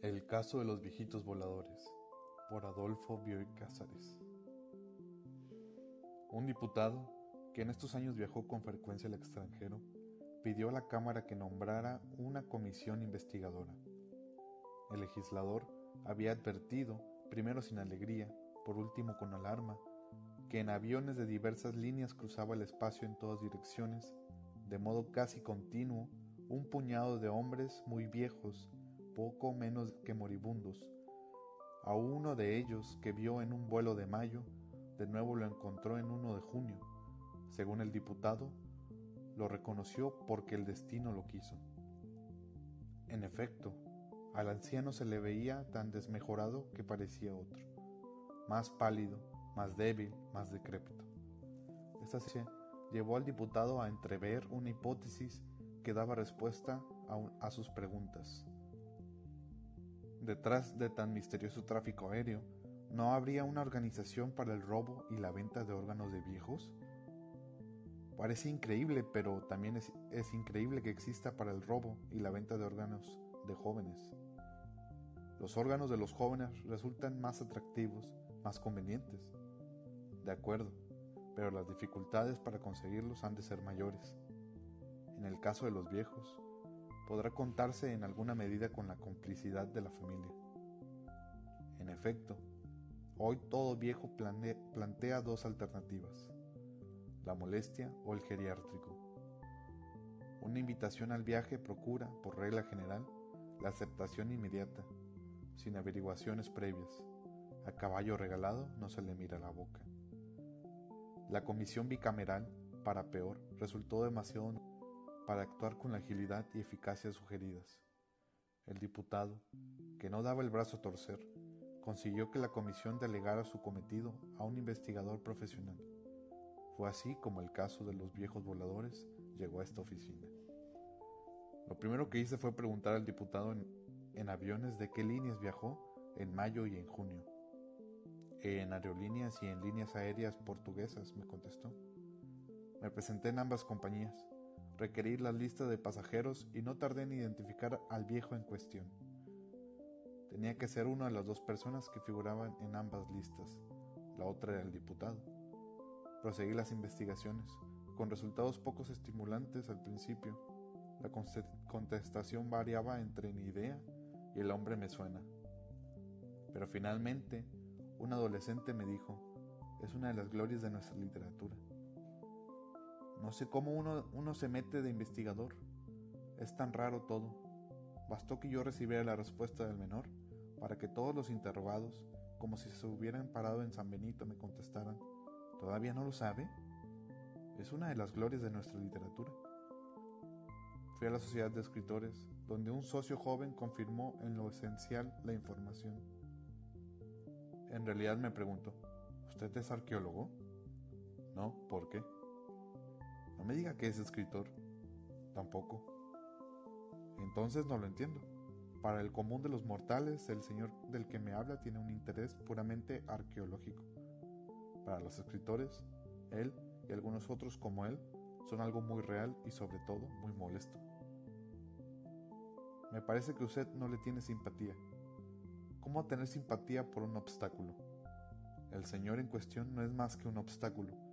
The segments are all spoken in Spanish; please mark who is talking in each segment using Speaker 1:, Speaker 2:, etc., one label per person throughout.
Speaker 1: El caso de los viejitos voladores, por Adolfo Bioy Cázares. Un diputado, que en estos años viajó con frecuencia al extranjero, pidió a la Cámara que nombrara una comisión investigadora. El legislador había advertido, primero sin alegría, por último con alarma, que en aviones de diversas líneas cruzaba el espacio en todas direcciones, de modo casi continuo, un puñado de hombres muy viejos, poco menos que moribundos. A uno de ellos que vio en un vuelo de mayo, de nuevo lo encontró en uno de junio. Según el diputado, lo reconoció porque el destino lo quiso. En efecto, al anciano se le veía tan desmejorado que parecía otro, más pálido, más débil, más decrépito. Esta llevó al diputado a entrever una hipótesis que daba respuesta a, sus preguntas. Detrás de tan misterioso tráfico aéreo, ¿no habría una organización para el robo y la venta de órganos de viejos? Parece increíble, pero también es, increíble que exista para el robo y la venta de órganos de jóvenes. Los órganos de los jóvenes resultan más atractivos, más convenientes. De acuerdo, pero las dificultades para conseguirlos han de ser mayores. En el caso de los viejos, podrá contarse en alguna medida con la complicidad de la familia. En efecto, hoy todo viejo plantea dos alternativas, la molestia o el geriátrico. Una invitación al viaje procura, por regla general, la aceptación inmediata, sin averiguaciones previas. A caballo regalado no se le mira la boca. La comisión bicameral, para peor, resultó demasiado para actuar con la agilidad y eficacia sugeridas. El diputado, que no daba el brazo a torcer, consiguió que la comisión delegara su cometido a un investigador profesional. Fue así como el caso de los viejos voladores llegó a esta oficina. Lo primero que hice fue preguntar al diputado en, aviones de qué líneas viajó en mayo y en junio. En aerolíneas y en líneas aéreas portuguesas, me contestó. Me presenté en ambas compañías requerir la lista de pasajeros y no tardé en identificar al viejo en cuestión. Tenía que ser una de las dos personas que figuraban en ambas listas, la otra era el diputado. Proseguí las investigaciones, con resultados pocos estimulantes al principio. La contestación variaba entre mi idea y el hombre me suena. Pero finalmente, un adolescente me dijo, es una de las glorias de nuestra literatura. No sé cómo uno, se mete de investigador. Es tan raro todo. Bastó que yo recibiera la respuesta del menor para que todos los interrogados, como si se hubieran parado en San Benito, me contestaran. ¿Todavía no lo sabe? Es una de las glorias de nuestra literatura. Fui a la Sociedad de Escritores, donde un socio joven confirmó en lo esencial la información. En realidad me pregunto, ¿usted es arqueólogo? No, ¿por qué? No me diga que es escritor. Tampoco. Entonces no lo entiendo. Para el común de los mortales, el señor del que me habla tiene un interés puramente arqueológico. Para los escritores, él y algunos otros como él son algo muy real y sobre todo muy molesto. Me parece que usted no le tiene simpatía. ¿Cómo tener simpatía por un obstáculo? El señor en cuestión no es más que un obstáculo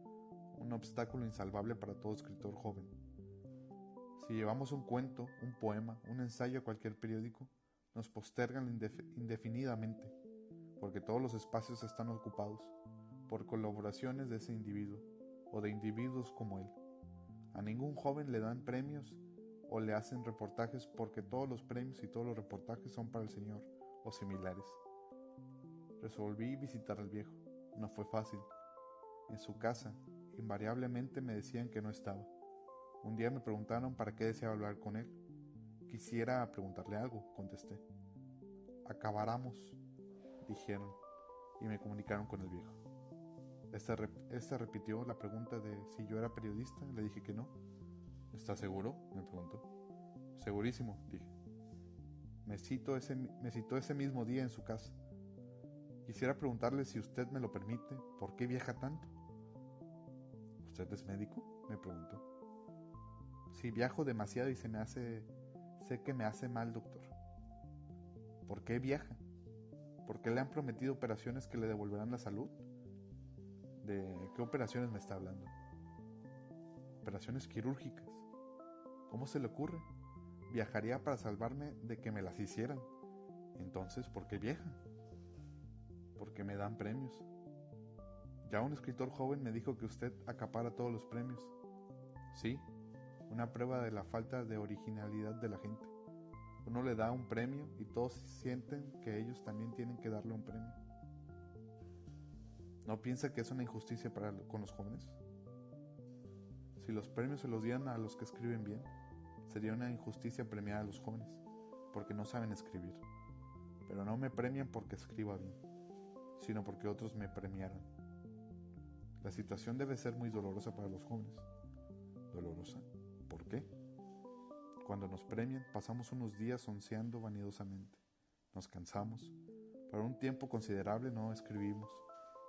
Speaker 1: un obstáculo insalvable para todo escritor joven. Si llevamos un cuento, un poema, un ensayo a cualquier periódico, nos postergan indefinidamente, porque todos los espacios están ocupados por colaboraciones de ese individuo o de individuos como él. A ningún joven le dan premios o le hacen reportajes porque todos los premios y todos los reportajes son para el señor o similares. Resolví visitar al viejo. No fue fácil. En su casa, Invariablemente me decían que no estaba. Un día me preguntaron para qué deseaba hablar con él. Quisiera preguntarle algo, contesté. Acabáramos, dijeron, y me comunicaron con el viejo. Este, este, repitió la pregunta de si yo era periodista. Le dije que no. ¿Está seguro? me preguntó. Segurísimo, dije. Me, me citó ese mismo día en su casa. Quisiera preguntarle si usted me lo permite, ¿por qué viaja tanto? ¿Usted es médico? me preguntó. Sí, viajo demasiado y se me hace... sé que me hace mal, doctor. ¿Por qué viaja? ¿Por qué le han prometido operaciones que le devolverán la salud? ¿De qué operaciones me está hablando? Operaciones quirúrgicas. ¿Cómo se le ocurre? Viajaría para salvarme de que me las hicieran. Entonces, ¿por qué viaja? Porque me dan premios. Ya un escritor joven me dijo que usted acapara todos los premios. Sí, una prueba de la falta de originalidad de la gente. Uno le da un premio y todos sienten que ellos también tienen que darle un premio. ¿No piensa que es una injusticia para con los jóvenes? Si los premios se los dieran a los que escriben bien, sería una injusticia premiar a los jóvenes, porque no saben escribir. Pero no me premian porque escriba bien, sino porque otros me premiaron. La situación debe ser muy dolorosa para los jóvenes. ¿Dolorosa? ¿Por qué? Cuando nos premian, pasamos unos días onceando vanidosamente. Nos cansamos. Para un tiempo considerable no escribimos.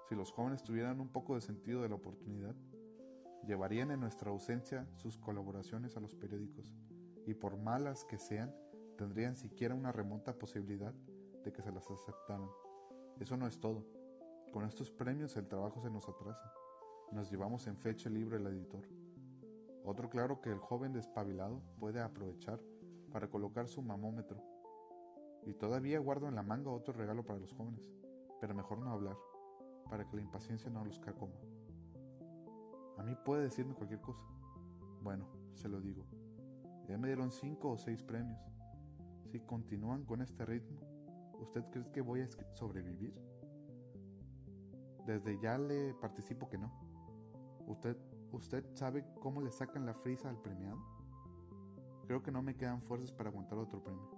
Speaker 1: Si los jóvenes tuvieran un poco de sentido de la oportunidad, llevarían en nuestra ausencia sus colaboraciones a los periódicos y por malas que sean, tendrían siquiera una remota posibilidad de que se las aceptaran. Eso no es todo. Con estos premios el trabajo se nos atrasa. Nos llevamos en fecha el libro el editor. Otro claro que el joven despabilado puede aprovechar para colocar su mamómetro. Y todavía guardo en la manga otro regalo para los jóvenes, pero mejor no hablar, para que la impaciencia no los coma. A mí puede decirme cualquier cosa. Bueno, se lo digo. Ya me dieron cinco o seis premios. Si continúan con este ritmo, ¿usted cree que voy a sobrevivir? Desde ya le participo que no. ¿Usted, ¿Usted sabe cómo le sacan la frisa al premiado? Creo que no me quedan fuerzas para aguantar otro premio.